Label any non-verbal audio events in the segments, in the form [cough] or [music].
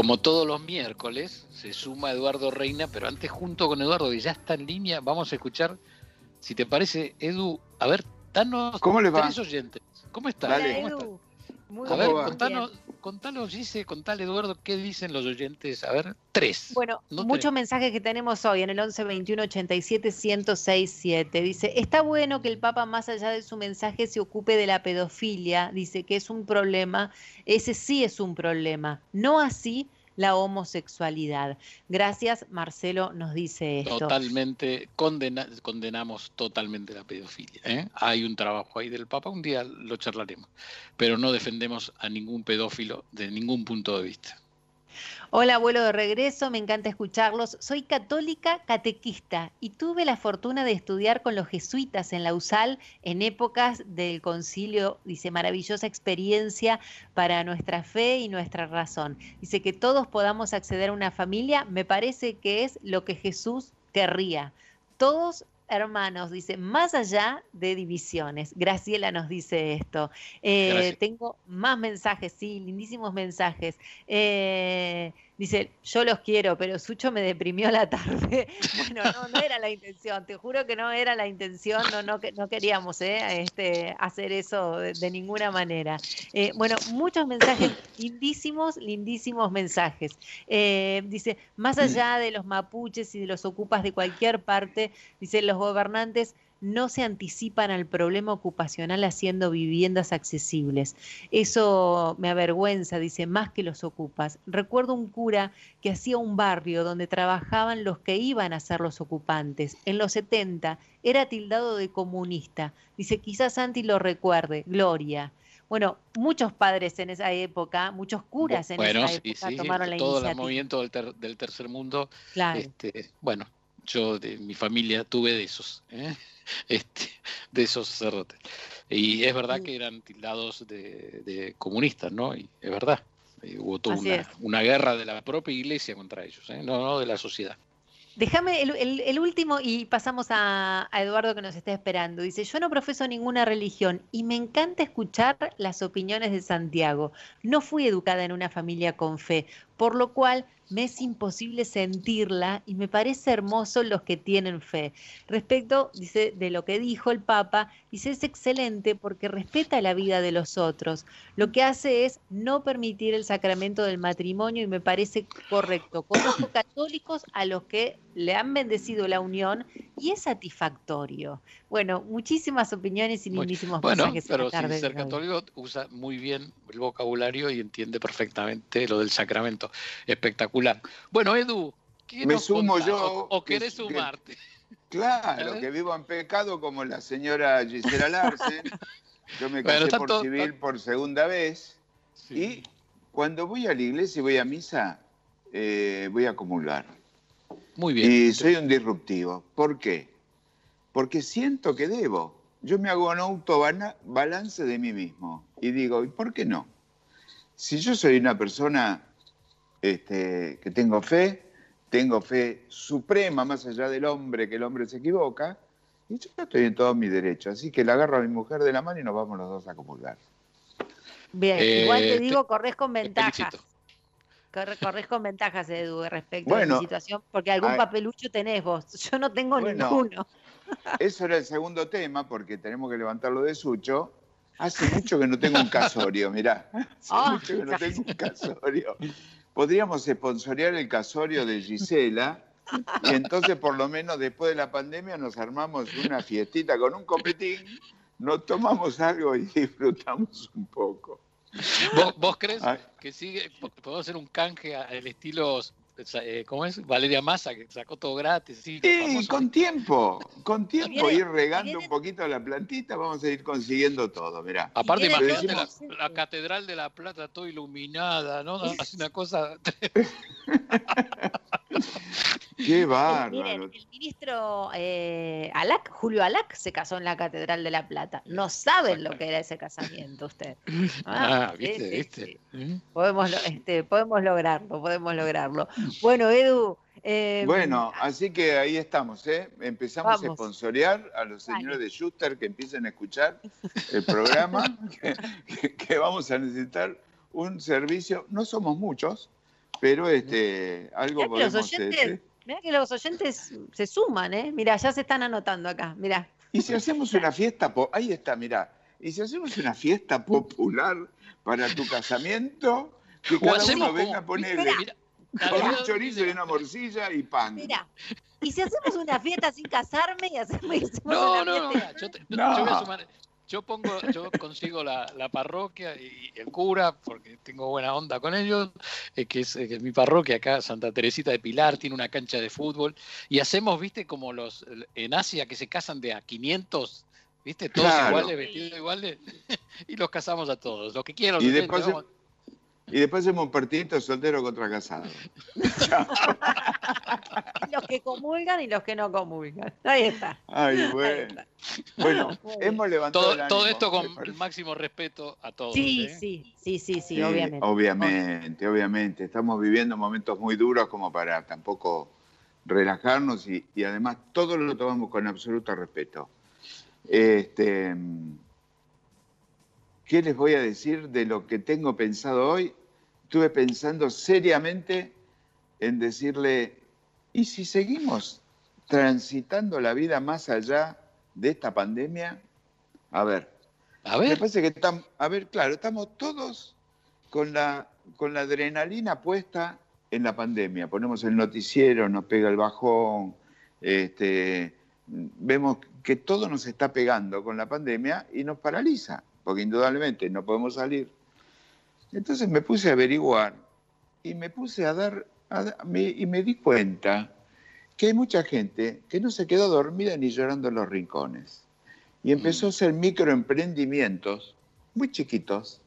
como todos los miércoles, se suma Eduardo Reina, pero antes junto con Eduardo, que ya está en línea, vamos a escuchar, si te parece, Edu, a ver, danos ¿Cómo les va? tres oyentes. ¿Cómo estás? Dale. ¿Cómo Edu. estás? Muy A ver, contanos, contanos, dice, contale Eduardo, ¿qué dicen los oyentes? A ver, tres. Bueno, No muchos mensajes que tenemos hoy en el 11 21 87 1067. Dice, está bueno que el Papa, más allá de su mensaje, se ocupe de la pedofilia. Dice que es un problema. Ese sí es un problema. No así la homosexualidad. Gracias, Marcelo nos dice esto. Totalmente, condena- condenamos totalmente la pedofilia. ¿eh? Hay un trabajo ahí del Papa, un día lo charlaremos, pero no defendemos a ningún pedófilo de ningún punto de vista. Hola, abuelo de regreso, me encanta escucharlos. Soy católica catequista y tuve la fortuna de estudiar con los jesuitas en la USAL en épocas del concilio. Dice, maravillosa experiencia para nuestra fe y nuestra razón. Dice que todos podamos acceder a una familia, me parece que es lo que Jesús querría. Todos hermanos, dice, más allá de divisiones. Graciela nos dice esto. Eh, tengo más mensajes, sí, lindísimos mensajes. Eh, dice, yo los quiero, pero Sucho me deprimió la tarde. [laughs] Bueno, no, no era la intención, te juro que no era la intención, no, no, no queríamos eh, este, hacer eso de, de ninguna manera. Eh, bueno, muchos mensajes, lindísimos, lindísimos mensajes. Eh, dice, más allá de los mapuches y de los ocupas de cualquier parte, dice, los gobernantes no se anticipan al problema ocupacional haciendo viviendas accesibles. Eso me avergüenza, dice, más que los ocupas. Recuerdo un cura que hacía un barrio donde trabajaban los que iban a ser los ocupantes. En los 70 era tildado de comunista. Dice, quizás Santi lo recuerde, Gloria. Bueno, muchos padres en esa época, muchos curas en bueno, esa época sí, tomaron la todo el iniciativa. movimiento del, ter- del tercer mundo, Claro. este, bueno, yo de mi familia tuve de esos, ¿eh? [laughs] este, de esos sacerdotes. Y es verdad que eran tildados de, de comunistas, ¿no? Y es verdad. y hubo toda una, guerra de la propia iglesia contra ellos, ¿eh? no, no de la sociedad. Déjame el, el- el último y pasamos a, a Eduardo que nos está esperando. Dice, yo no profeso ninguna religión y me encanta escuchar las opiniones de Santiago. No fui educada en una familia con fe, por lo cual me es imposible sentirla y me parece hermoso los que tienen fe. Respecto, dice, de lo que dijo el Papa, dice, es excelente porque respeta la vida de los otros. Lo que hace es no permitir el sacramento del matrimonio y me parece correcto. Conozco [coughs] católicos a los que le han bendecido la unión y es satisfactorio. Bueno, muchísimas opiniones y lindísimos Bueno, mensajes. esta pero sin ser católico usa muy bien el vocabulario y entiende perfectamente lo del sacramento. Espectacular. Bueno, Edu, ¿qué Me nos sumo contás? yo, ¿O, o que- querés que- sumarte? Claro, ¿Eh? que vivo en pecado como la señora Gisela Larsen. Yo me casé por todo- civil por segunda vez. Sí. Y cuando voy a la iglesia y voy a misa, eh, voy a comulgar. Muy bien. Y soy un disruptivo. ¿Por qué? Porque siento que debo. Yo me hago un autobalance de mí mismo. Y digo, ¿y por qué no? Si yo soy una persona este, que tengo fe, tengo fe suprema más allá del hombre, que el hombre se equivoca, y yo estoy en todo mi derecho. Así que le agarro a mi mujer de la mano y nos vamos los dos a comulgar. Bien, Eh, igual te te- digo, corres con ventajas. felicito. Corre- corres con ventajas, Edu, respecto a mi situación, porque algún ay. papelucho tenés vos. [laughs] Yo no tengo Bueno. ninguno. Eso era el segundo tema, porque tenemos que levantarlo de Sucho. Hace mucho que no tengo un casorio, mirá. Hace Ah, mucho que no tengo un casorio. Podríamos esponsorear el casorio de Gisela y entonces por lo menos después de la pandemia nos armamos una fiestita con un copetín, nos tomamos algo y disfrutamos un poco. ¿Vos, vos crees Ay. que sigue? po- Podemos hacer un canje al estilo, eh, ¿cómo es? Valeria Massa, que sacó todo gratis. Sí, con tiempo, con tiempo, Viene- ir regando viene- un poquito la plantita, vamos a ir consiguiendo todo, mirá. Aparte, imagínate la Catedral de la Plata toda iluminada, ¿no? [laughs] Hace una cosa. [laughs] Qué [laughs] bárbaro. Miren, el ministro eh, Alac, Julio Alac, se casó en la Catedral de la Plata. No saben lo que era ese casamiento usted. [laughs] Ah, ¿viste? sí, ¿viste? sí. ¿Mm? Podemos, este, podemos lograrlo, podemos lograrlo. Bueno, Edu. eh, Bueno, así que ahí estamos, ¿eh? Empezamos a Vamos. esponsorear a los señores de Schuster que empiecen a escuchar el programa, [laughs] que, vamos a necesitar un servicio, no somos muchos, Pero este, algo que los podemos oyentes, este, mirá que los oyentes se suman, ¿eh? Mira, ya se están anotando acá, mirá. Y si hacemos una fiesta, po- ahí está, mirá. Y si hacemos una fiesta popular para tu casamiento, que O cada hacemos uno venga a ponerle Mira, con un chorizo y una morcilla y pan. Mirá. Y si hacemos una fiesta sin casarme y hacemos, hacemos No, una no, no. fiesta- Yo, te- No. yo voy a sumar. Yo pongo, yo consigo la, la parroquia y el cura, porque tengo buena onda con ellos, eh, que, es, eh, que es mi parroquia acá, Santa Teresita de Pilar, tiene una cancha de fútbol, y hacemos, viste, como los en Asia que se casan de a 500, viste, todos Claro. iguales, vestidos iguales, [laughs] y los casamos a todos, los que quieran. Y los después, y después hacemos un partidito soltero contra casado. [laughs] [laughs] [laughs] Los que comulgan y los que no comulgan. Ahí está. Ay, Ahí bueno. está. [laughs] Hemos levantado el todo, todo ánimo, esto con el máximo respeto a todos. Sí, ¿eh? sí, sí, sí, sí, Sí, obviamente. Obviamente, obviamente. Estamos viviendo momentos muy duros como para tampoco relajarnos y, y además todo lo tomamos con absoluto respeto. Este, ¿Qué les voy a decir de lo que tengo pensado hoy? Estuve pensando seriamente en decirle, ¿y si seguimos transitando la vida más allá de esta pandemia? A ver, A me ver, parece que estamos, a ver, claro, estamos todos con la, con la adrenalina puesta en la pandemia. Ponemos el noticiero, nos pega el bajón, este, vemos que todo nos está pegando con la pandemia y nos paraliza, porque indudablemente no podemos salir. Entonces me puse a averiguar y me puse a dar, me- y me di cuenta que hay mucha gente que no se quedó dormida ni llorando en los rincones. Y empezó a hacer microemprendimientos muy chiquitos,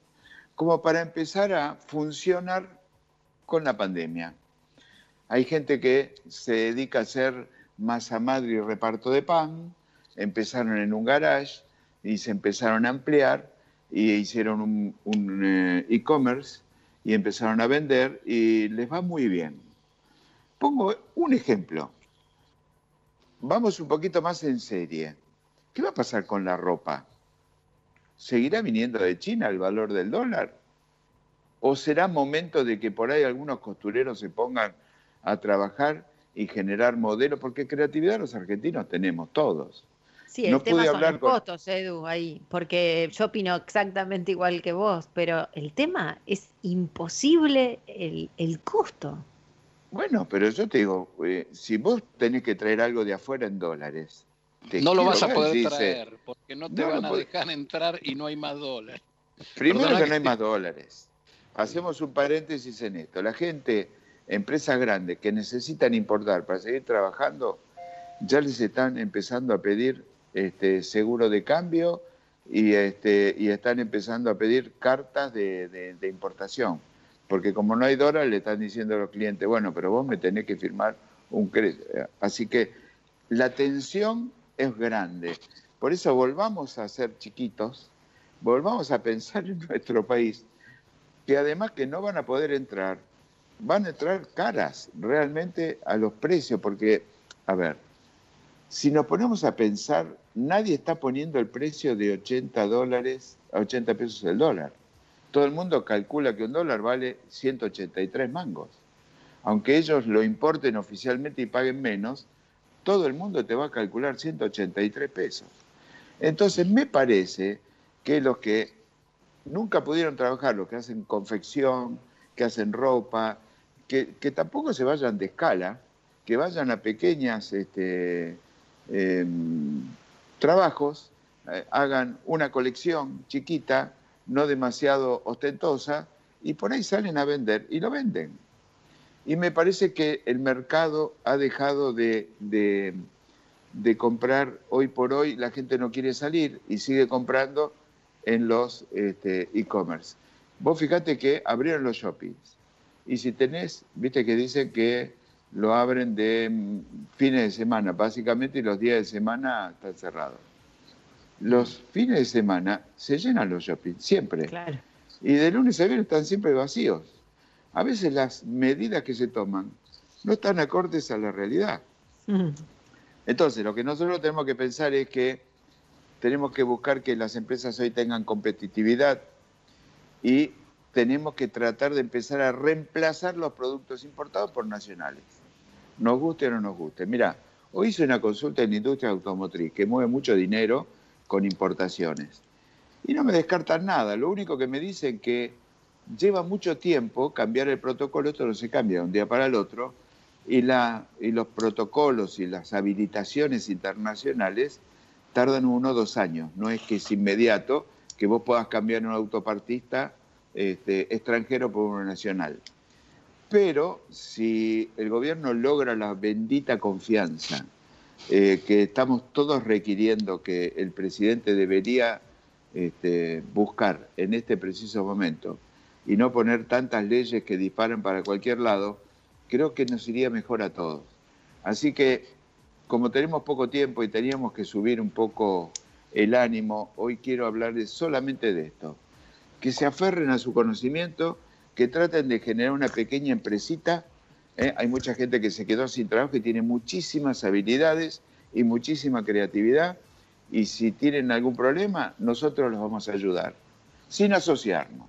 como para empezar a funcionar con la pandemia. Hay gente que se dedica a hacer masa madre y reparto de pan, empezaron en un garage y se empezaron a ampliar y hicieron un, un, eh, e-commerce y empezaron a vender y les va muy bien. Pongo un ejemplo. Vamos un poquito más en serie. ¿Qué va a pasar con la ropa? ¿Seguirá viniendo de China el valor del dólar? ¿O será momento de que por ahí algunos costureros se pongan a trabajar y generar modelos? Porque creatividad los argentinos tenemos todos. Sí, el no tema pude son hablar los con- costos, Edu, ahí, porque yo opino exactamente igual que vos, pero el tema es imposible el, el costo. Bueno, pero yo te digo, eh, si vos tenés que traer algo de afuera en dólares, te no lo vas a poder dice, traer, porque no te No van a dejar entrar y no hay más dólares. Primero Perdona que que no hay más dólares. Hacemos un paréntesis en esto. La gente, empresas grandes que necesitan importar para seguir trabajando, ya les están empezando a pedir este, seguro de cambio y, este, y están empezando a pedir cartas de, importación. Porque como no hay dólares, le están diciendo a los clientes, bueno, pero vos me tenés que firmar un crédito. Así que la tensión es grande. Por eso volvamos a ser chiquitos, volvamos a pensar en [laughs] nuestro país, que además que no van a poder entrar, van a entrar caras realmente a los precios, porque, a ver, si nos ponemos a pensar, nadie está poniendo el precio de 80 dólares a 80 pesos el dólar. Todo el mundo calcula que un dólar vale 183 mangos. Aunque ellos lo importen oficialmente y paguen menos, todo el mundo te va a calcular 183 pesos. Entonces me parece que los que nunca pudieron trabajar, los que hacen confección, que hacen ropa, que, que tampoco se vayan de escala, que vayan a pequeñas este, em, trabajos, eh, hagan una colección chiquita, no demasiado ostentosa, y por ahí salen a vender y lo venden. Y me parece que el mercado ha dejado de, de- de comprar hoy por hoy, la gente no quiere salir y sigue comprando en los este, e-commerce. Vos fíjate que abrieron los shoppings. Y si tenés, viste que dicen que lo abren de fines de semana, básicamente, y los días de semana están cerrados. Los fines de semana se llenan los shoppings, siempre. Claro. Y de lunes a viernes están siempre vacíos. A veces las medidas que se toman no están acordes a la realidad. Entonces, lo que nosotros tenemos que pensar es que tenemos que buscar que las empresas hoy tengan competitividad y tenemos que tratar de empezar a reemplazar los productos importados por nacionales. Nos guste o no nos guste. Mira, hoy hice una consulta en la industria automotriz que mueve mucho dinero con importaciones. Y no me descartan nada. Lo único que me dicen que lleva mucho tiempo cambiar el protocolo, esto no se cambia de un día para el otro, y, los protocolos y las habilitaciones internacionales tardan uno o dos años. No es que es inmediato que vos puedas cambiar un autopartista este, extranjero por uno nacional. Pero si el gobierno logra la bendita confianza eh, que estamos todos requiriendo que el presidente debería este, buscar en este preciso momento y no poner tantas leyes que disparan para cualquier lado, creo que nos iría mejor a todos. Así que, como tenemos poco tiempo y teníamos que subir un poco el ánimo, hoy quiero hablarles solamente de esto. Que se aferren a su conocimiento, que traten de generar una pequeña empresita. ¿eh? Hay mucha gente que se quedó sin trabajo y tiene muchísimas habilidades y muchísima creatividad. Y si tienen algún problema, nosotros los vamos a ayudar, sin asociarnos.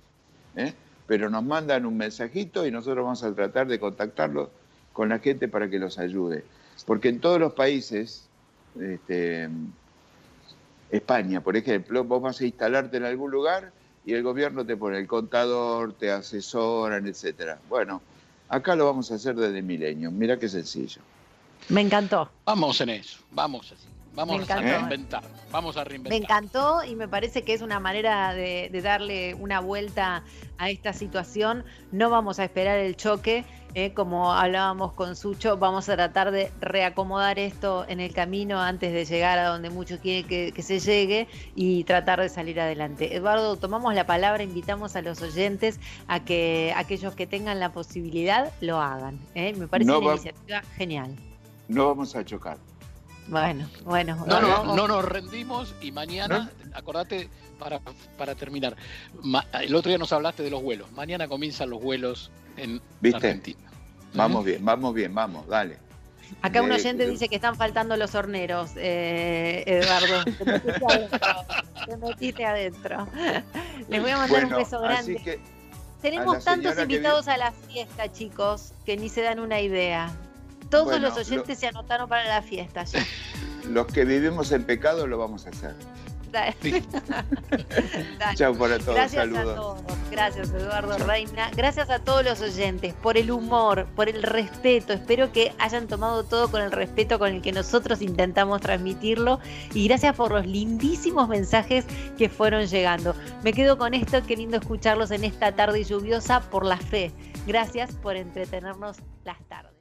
¿eh? pero nos mandan un mensajito y nosotros vamos a tratar de contactarlos con la gente para que los ayude. Porque en todos los países, este, España, por ejemplo, vos vas a instalarte en algún lugar y el gobierno te pone el contador, te asesoran, etcétera. Bueno, acá lo vamos a hacer desde Milenio. Mira qué sencillo. Me encantó. Vamos en eso, vamos así. Vamos a reinventar, vamos a reinventar. Me encantó y me parece que es una manera de, darle una vuelta a esta situación. No vamos a esperar el choque, eh, como hablábamos con Sucho, vamos a tratar de reacomodar esto en el camino antes de llegar a donde muchos quieren que, se llegue y tratar de salir adelante. Eduardo, tomamos la palabra, invitamos a los oyentes a que aquellos que tengan la posibilidad lo hagan. Eh. Me parece una iniciativa genial. No vamos a chocar. Bueno, bueno. No, no, no nos rendimos y mañana, acordate, para, para terminar, el otro día nos hablaste de los vuelos. Mañana comienzan los vuelos en Argentina. Vamos bien, vamos bien, vamos, dale. Acá un oyente dice que están faltando los horneros, eh, Eduardo. [laughs] Te metiste adentro. Les voy a mandar un beso grande. Tenemos tantos invitados a la fiesta, chicos, que ni se dan una idea. Todos los oyentes se anotaron para la fiesta ya. [laughs] Los que vivimos en pecado lo vamos a hacer. [laughs] Chao para todos. Gracias a todos. Gracias, Eduardo Reina. Gracias a todos los oyentes por el humor, por el respeto. Espero que hayan tomado todo con el respeto con el que nosotros intentamos transmitirlo. Y gracias por los lindísimos mensajes que fueron llegando. Me quedo con esto, queriendo escucharlos en esta tarde lluviosa por la fe. Gracias por entretenernos las tardes.